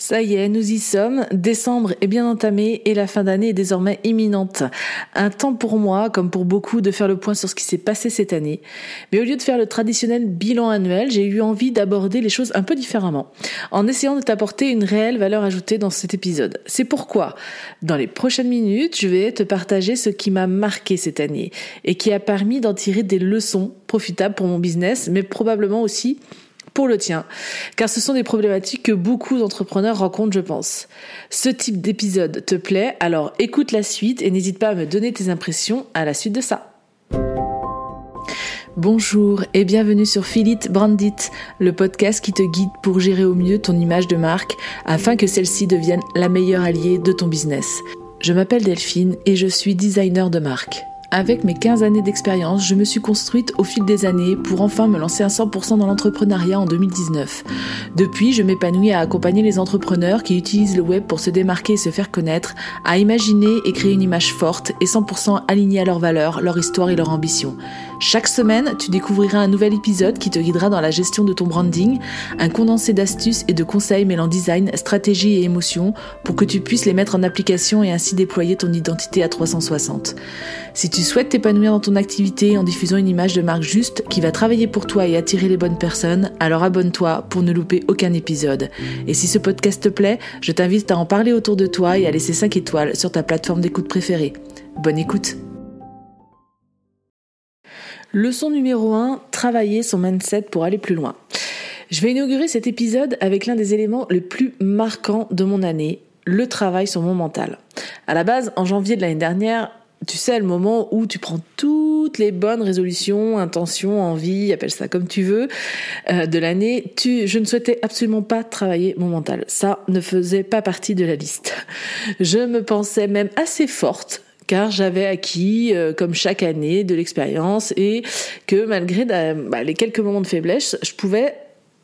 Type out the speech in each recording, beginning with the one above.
Ça y est, nous y sommes. Décembre est bien entamé et la fin d'année est désormais imminente. Un temps pour moi, comme pour beaucoup, de faire le point sur ce qui s'est passé cette année. Mais au lieu de faire le traditionnel bilan annuel, j'ai eu envie d'aborder les choses un peu différemment, en essayant de t'apporter une réelle valeur ajoutée dans cet épisode. C'est pourquoi, dans les prochaines minutes, je vais te partager ce qui m'a marqué cette année et qui a permis d'en tirer des leçons profitables pour mon business, mais probablement aussi le tien, car ce sont des problématiques que beaucoup d'entrepreneurs rencontrent, je pense. Ce type d'épisode te plaît, alors écoute la suite et n'hésite pas à me donner tes impressions à la suite de ça. Bonjour et bienvenue sur Philip Brandit, le podcast qui te guide pour gérer au mieux ton image de marque afin que celle-ci devienne la meilleure alliée de ton business. Je m'appelle Delphine et je suis designer de marque. Avec mes 15 années d'expérience, je me suis construite au fil des années pour enfin me lancer à 100% dans l'entrepreneuriat en 2019. Depuis, je m'épanouis à accompagner les entrepreneurs qui utilisent le web pour se démarquer et se faire connaître, à imaginer et créer une image forte et 100% alignée à leurs valeurs, leur histoire et leur ambition. Chaque semaine, tu découvriras un nouvel épisode qui te guidera dans la gestion de ton branding, un condensé d'astuces et de conseils mêlant design, stratégie et émotion pour que tu puisses les mettre en application et ainsi déployer ton identité à 360. Si tu souhaites t'épanouir dans ton activité en diffusant une image de marque juste qui va travailler pour toi et attirer les bonnes personnes, alors abonne-toi pour ne louper aucun épisode. Et si ce podcast te plaît, je t'invite à en parler autour de toi et à laisser 5 étoiles sur ta plateforme d'écoute préférée. Bonne écoute Leçon numéro 1, travailler son mindset pour aller plus loin. Je vais inaugurer cet épisode avec l'un des éléments les plus marquants de mon année, le travail sur mon mental. À la base, en janvier de l'année dernière, tu sais, le moment où tu prends toutes les bonnes résolutions, intentions, envies, appelle ça comme tu veux, euh, de l'année, je ne souhaitais absolument pas travailler mon mental. Ça ne faisait pas partie de la liste. Je me pensais même assez forte car j'avais acquis, euh, comme chaque année, de l'expérience et que malgré bah, les quelques moments de faiblesse, je pouvais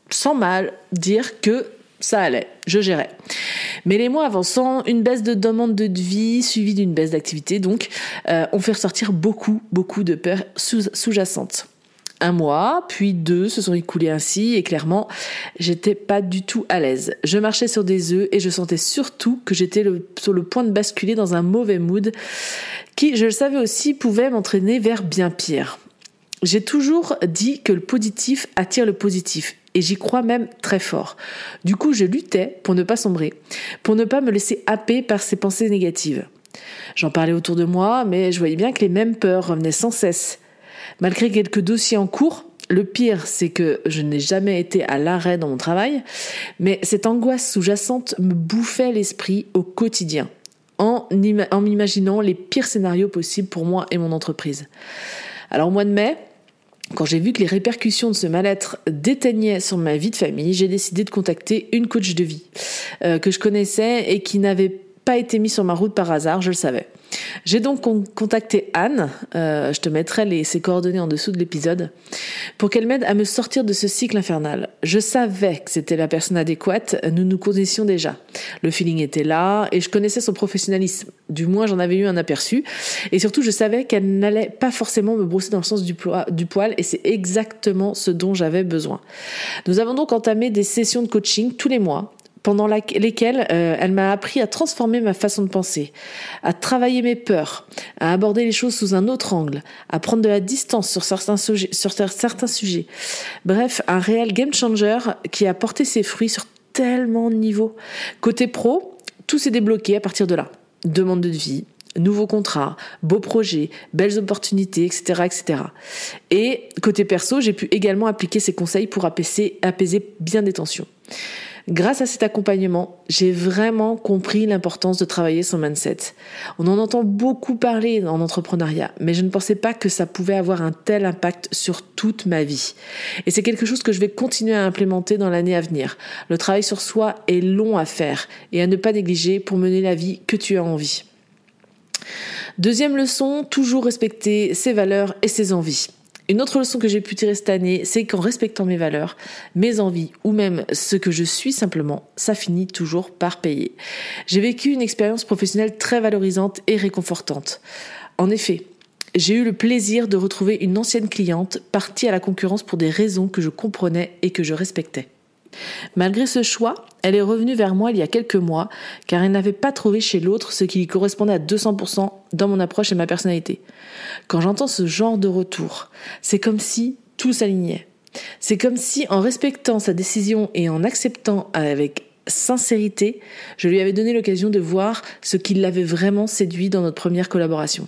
sans mal dire que ça allait, je gérais. Mais les mois avançant, une baisse de demande de vie suivie d'une baisse d'activité, donc, euh, ont fait ressortir beaucoup, beaucoup de peurs sous-jacentes un mois, puis deux se sont écoulés ainsi et clairement, j'étais pas du tout à l'aise. Je marchais sur des œufs et je sentais surtout que j'étais sur le point de basculer dans un mauvais mood qui, je le savais aussi, pouvait m'entraîner vers bien pire. J'ai toujours dit que le positif attire le positif et j'y crois même très fort. Du coup, je luttais pour ne pas sombrer, pour ne pas me laisser happer par ces pensées négatives. J'en parlais autour de moi, mais je voyais bien que les mêmes peurs revenaient sans cesse. Malgré quelques dossiers en cours, le pire, c'est que je n'ai jamais été à l'arrêt dans mon travail, mais cette angoisse sous-jacente me bouffait l'esprit au quotidien, en, m'imaginant les pires scénarios possibles pour moi et mon entreprise. Alors au mois de mai, quand j'ai vu que les répercussions de ce mal-être déteignaient sur ma vie de famille, j'ai décidé de contacter une coach de vie euh, que je connaissais et qui n'avait pas été mis sur ma route par hasard, je le savais. J'ai donc contacté Anne, euh, je te mettrai les, ses coordonnées en dessous de l'épisode, pour qu'elle m'aide à me sortir de ce cycle infernal. Je savais que c'était la personne adéquate, nous nous connaissions déjà. Le feeling était là et je connaissais son professionnalisme. Du moins, j'en avais eu un aperçu. Et surtout, je savais qu'elle n'allait pas forcément me brosser dans le sens du, du poil et c'est exactement ce dont j'avais besoin. Nous avons donc entamé des sessions de coaching tous les mois pendant lesquelles euh, elle m'a appris à transformer ma façon de penser, à travailler mes peurs, à aborder les choses sous un autre angle, à prendre de la distance sur certains sujets. Sur certains sujets. Bref, un réel game changer qui a porté ses fruits sur tellement de niveaux. Côté pro, tout s'est débloqué à partir de là. Demande de vie, nouveaux contrats, beaux projets, belles opportunités, etc., etc. Et côté perso, j'ai pu également appliquer ces conseils pour apaiser, apaiser bien des tensions. Grâce à cet accompagnement, j'ai vraiment compris l'importance de travailler son mindset. On en entend beaucoup parler en entrepreneuriat, mais je ne pensais pas que ça pouvait avoir un tel impact sur toute ma vie. Et c'est quelque chose que je vais continuer à implémenter dans l'année à venir. Le travail sur soi est long à faire et à ne pas négliger pour mener la vie que tu as envie. Deuxième leçon, toujours respecter ses valeurs et ses envies. Une autre leçon que j'ai pu tirer cette année, c'est qu'en respectant mes valeurs, mes envies ou même ce que je suis simplement, ça finit toujours par payer. J'ai vécu une expérience professionnelle très valorisante et réconfortante. En effet, j'ai eu le plaisir de retrouver une ancienne cliente partie à la concurrence pour des raisons que je comprenais et que je respectais. Malgré ce choix, elle est revenue vers moi il y a quelques mois car elle n'avait pas trouvé chez l'autre ce qui lui correspondait à 200% dans mon approche et ma personnalité. Quand j'entends ce genre de retour, c'est comme si tout s'alignait. C'est comme si en respectant sa décision et en acceptant avec sincérité, je lui avais donné l'occasion de voir ce qui l'avait vraiment séduit dans notre première collaboration.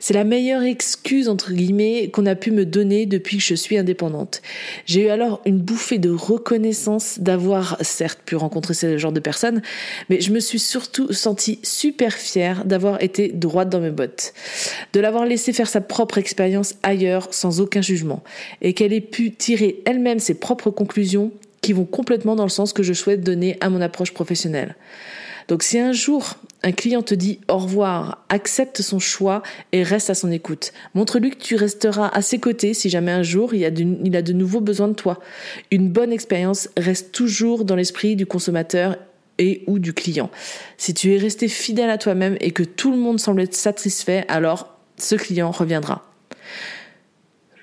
C'est la meilleure excuse, entre guillemets, qu'on a pu me donner depuis que je suis indépendante. J'ai eu alors une bouffée de reconnaissance d'avoir, certes, pu rencontrer ce genre de personnes, mais je me suis surtout sentie super fière d'avoir été droite dans mes bottes. De l'avoir laissé faire sa propre expérience ailleurs sans aucun jugement. Et qu'elle ait pu tirer elle-même ses propres conclusions qui vont complètement dans le sens que je souhaite donner à mon approche professionnelle. Donc si un jour un client te dit au revoir, accepte son choix et reste à son écoute. Montre-lui que tu resteras à ses côtés si jamais un jour il a, de, nouveau besoin de toi. Une bonne expérience reste toujours dans l'esprit du consommateur et ou du client. Si tu es resté fidèle à toi-même et que tout le monde semble être satisfait, alors ce client reviendra.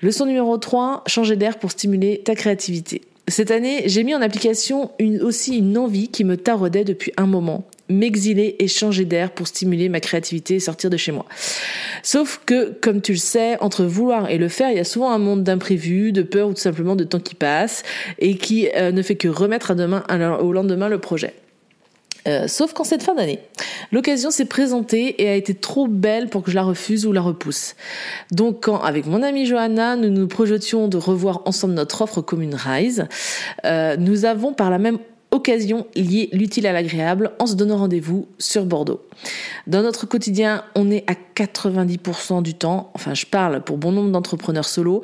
Leçon numéro 3, changer d'air pour stimuler ta créativité. Cette année, j'ai mis en application aussi une envie qui me taraudait depuis un moment m'exiler et changer d'air pour stimuler ma créativité et sortir de chez moi. Sauf que, comme tu le sais, entre vouloir et le faire, il y a souvent un monde d'imprévus, de peur ou tout simplement de temps qui passe et qui euh, ne fait que remettre à demain, au lendemain le projet. Euh, sauf qu'en cette fin d'année, l'occasion s'est présentée et a été trop belle pour que je la refuse ou la repousse. Donc quand, avec mon amie Johanna, nous nous projetions de revoir ensemble notre offre commune Rise, euh, nous avons par la même occasion liée l'utile à l'agréable en se donnant rendez-vous sur Bordeaux. Dans notre quotidien, on est à 90% du temps, enfin je parle pour bon nombre d'entrepreneurs solo,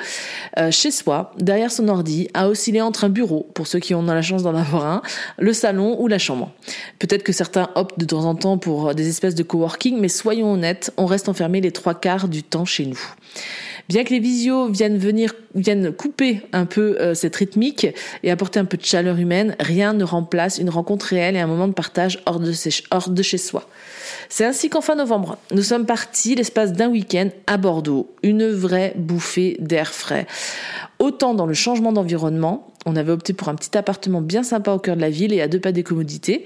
euh, chez soi, derrière son ordi, à osciller entre un bureau, pour ceux qui ont la chance d'en avoir un, le salon ou la chambre. Peut-être que certains optent de temps en temps pour des espèces de coworking, mais soyons honnêtes, on reste enfermé les trois quarts du temps chez nous. Bien que les visios viennent venir, viennent couper un peu euh, cette rythmique et apporter un peu de chaleur humaine, rien ne remplace une rencontre réelle et un moment de partage hors de, hors de chez soi. C'est ainsi qu'en fin novembre, nous sommes partis l'espace d'un week-end à Bordeaux, une vraie bouffée d'air frais. Autant dans le changement d'environnement, on avait opté pour un petit appartement bien sympa au cœur de la ville et à deux pas des commodités,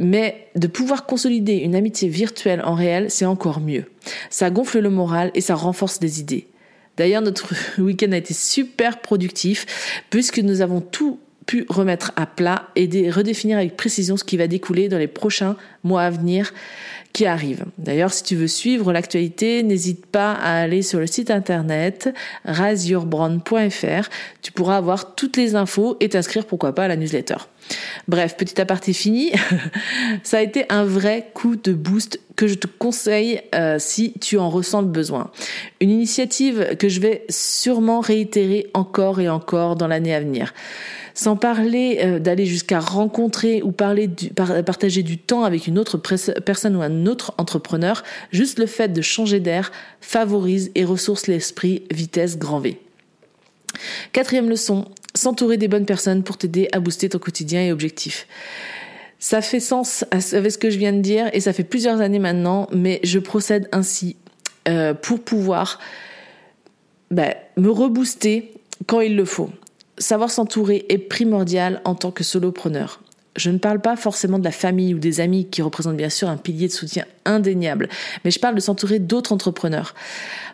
mais de pouvoir consolider une amitié virtuelle en réel, c'est encore mieux. Ça gonfle le moral et ça renforce des idées. D'ailleurs, notre week-end a été super productif puisque nous avons tout pu remettre à plat et redéfinir avec précision ce qui va découler dans les prochains mois à venir qui arrivent. D'ailleurs, si tu veux suivre l'actualité, n'hésite pas à aller sur le site internet raseyourbrand.fr. Tu pourras avoir toutes les infos et t'inscrire pourquoi pas à la newsletter. Bref, petit aparté fini. Ça a été un vrai coup de boost que je te conseille euh, si tu en ressens le besoin. Une initiative que je vais sûrement réitérer encore et encore dans l'année à venir. Sans parler euh, d'aller jusqu'à rencontrer ou parler du, partager du temps avec une autre personne ou un autre entrepreneur, juste le fait de changer d'air favorise et ressource l'esprit vitesse grand V. Quatrième leçon, s'entourer des bonnes personnes pour t'aider à booster ton quotidien et objectifs. Ça fait sens avec ce que je viens de dire et ça fait plusieurs années maintenant, mais je procède ainsi euh, pour pouvoir bah, me rebooster quand il le faut savoir s'entourer est primordial en tant que solopreneur. Je ne parle pas forcément de la famille ou des amis qui représentent bien sûr un pilier de soutien indéniable, mais je parle de s'entourer d'autres entrepreneurs.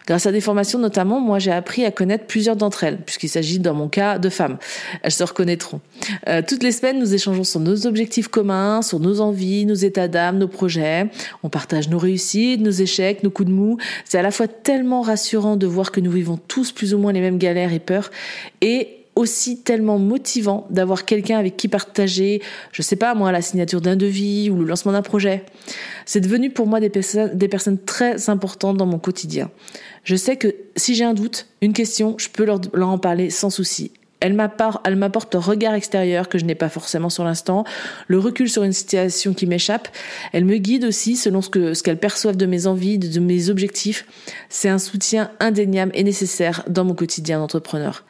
Grâce à des formations notamment, moi j'ai appris à connaître plusieurs d'entre elles, puisqu'il s'agit dans mon cas de femmes. Elles se reconnaîtront. Euh, toutes les semaines, nous échangeons sur nos objectifs communs, sur nos envies, nos états d'âme, nos projets. On partage nos réussites, nos échecs, nos coups de mou. C'est à la fois tellement rassurant de voir que nous vivons tous plus ou moins les mêmes galères et peurs, et aussi tellement motivant d'avoir quelqu'un avec qui partager, je sais pas moi, la signature d'un devis ou le lancement d'un projet. C'est devenu pour moi des, personnes, très importantes dans mon quotidien. Je sais que si j'ai un doute, une question, je peux leur, en parler sans souci. Elle m'apporte un regard extérieur que je n'ai pas forcément sur l'instant, le recul sur une situation qui m'échappe. Elle me guide aussi selon ce que ce qu'elle de mes envies, de mes objectifs. C'est un soutien indéniable et nécessaire dans mon quotidien d'entrepreneur.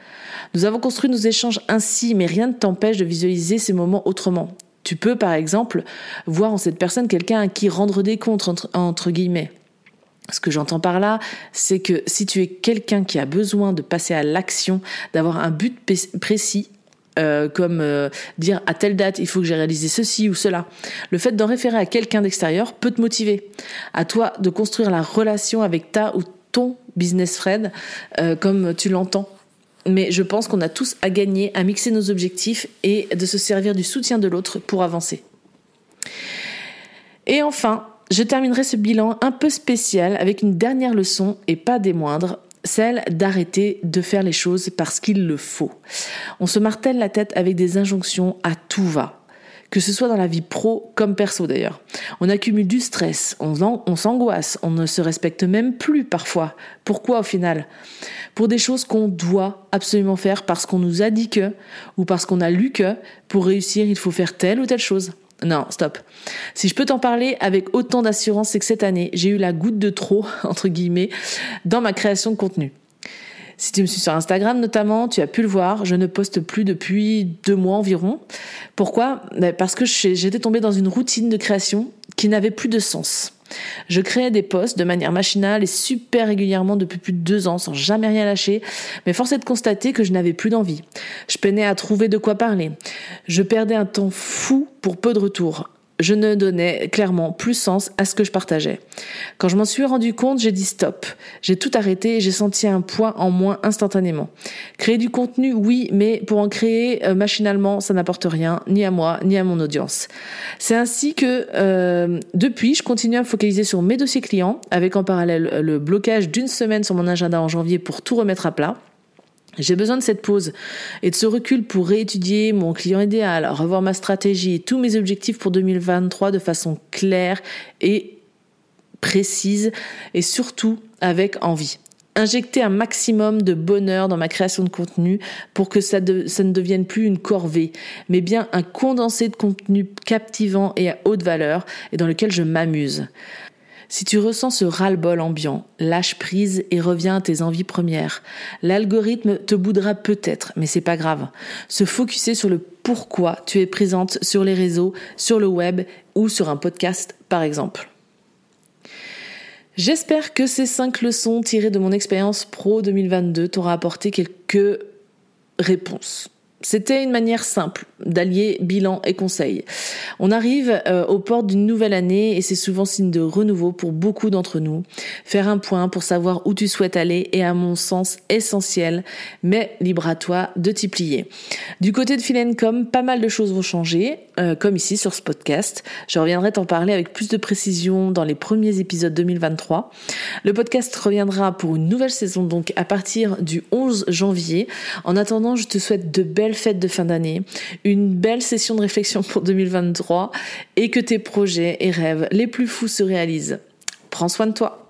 Nous avons construit nos échanges ainsi, mais rien ne t'empêche de visualiser ces moments autrement. Tu peux, par exemple, voir en cette personne quelqu'un à qui rendre des comptes, entre, guillemets. Ce que j'entends par là, c'est que si tu es quelqu'un qui a besoin de passer à l'action, d'avoir un but précis, Euh, comme euh, dire à telle date il faut que j'ai réalisé ceci ou cela. Le fait d'en référer à quelqu'un d'extérieur peut te motiver. À toi de construire la relation avec ta ou ton business friend euh, comme tu l'entends. Mais je pense qu'on a tous à gagner à mixer nos objectifs et de se servir du soutien de l'autre pour avancer. Et enfin, je terminerai ce bilan un peu spécial avec une dernière leçon et pas des moindres celle d'arrêter de faire les choses parce qu'il le faut. On se martèle la tête avec des injonctions à tout va que ce soit dans la vie pro comme perso d'ailleurs. On accumule du stress, on, s'angoisse, on ne se respecte même plus parfois. Pourquoi au final? Pour des choses qu'on doit absolument faire parce qu'on nous a dit que, ou parce qu'on a lu que, pour réussir il faut faire telle ou telle chose. Non, stop. Si je peux t'en parler avec autant d'assurance, c'est que cette année, j'ai eu la goutte de trop, entre guillemets, dans ma création de contenu. Si tu me suis sur Instagram notamment, tu as pu le voir, je ne poste plus depuis deux mois environ. Pourquoi? Ben, Parce que j'étais tombée dans une routine de création qui n'avait plus de sens. Je créais des posts de manière machinale et super régulièrement depuis plus de deux ans sans jamais rien lâcher, mais force est de constater que je n'avais plus d'envie. Je peinais à trouver de quoi parler. Je perdais un temps fou pour peu de retours je ne donnais clairement plus sens à ce que je partageais. Quand je m'en suis rendu compte, j'ai dit stop. J'ai tout arrêté et j'ai senti un poids en moins instantanément. Créer du contenu, oui, mais pour en créer euh, machinalement, ça n'apporte rien, ni à moi, ni à mon audience. C'est ainsi que euh, depuis, je continue à me focaliser sur mes dossiers clients, avec en parallèle le blocage d'une semaine sur mon agenda en janvier pour tout remettre à plat. J'ai besoin de cette pause et de ce recul pour réétudier mon client idéal, revoir ma stratégie et tous mes objectifs pour 2023 de façon claire et précise et surtout avec envie. Injecter un maximum de bonheur dans ma création de contenu pour que ça, ça ne devienne plus une corvée, mais bien un condensé de contenu captivant et à haute valeur et dans lequel je m'amuse. Si tu ressens ce ras-le-bol ambiant, lâche prise et reviens à tes envies premières. L'algorithme te boudera peut-être, mais c'est pas grave. Se focuser sur le pourquoi tu es présente sur les réseaux, sur le web ou sur un podcast par exemple. J'espère que ces cinq leçons tirées de mon expérience pro 2022 t'auront apporté quelques réponses. C'était une manière simple d'allier bilan et conseil. On arrive euh, aux portes d'une nouvelle année et c'est souvent signe de renouveau pour beaucoup d'entre nous. Faire un point pour savoir où tu souhaites aller est à mon sens essentiel, mais libre à toi de t'y plier. Du côté de Philencom, pas mal de choses vont changer, euh, comme ici sur ce podcast. Je reviendrai t'en parler avec plus de précision dans les premiers épisodes 2023. Le podcast reviendra pour une nouvelle saison donc à partir du 11 janvier. En attendant, je te souhaite de belles fête de fin d'année, belle session de réflexion pour 2023 et que tes projets et rêves les plus fous se réalisent. Prends soin de toi.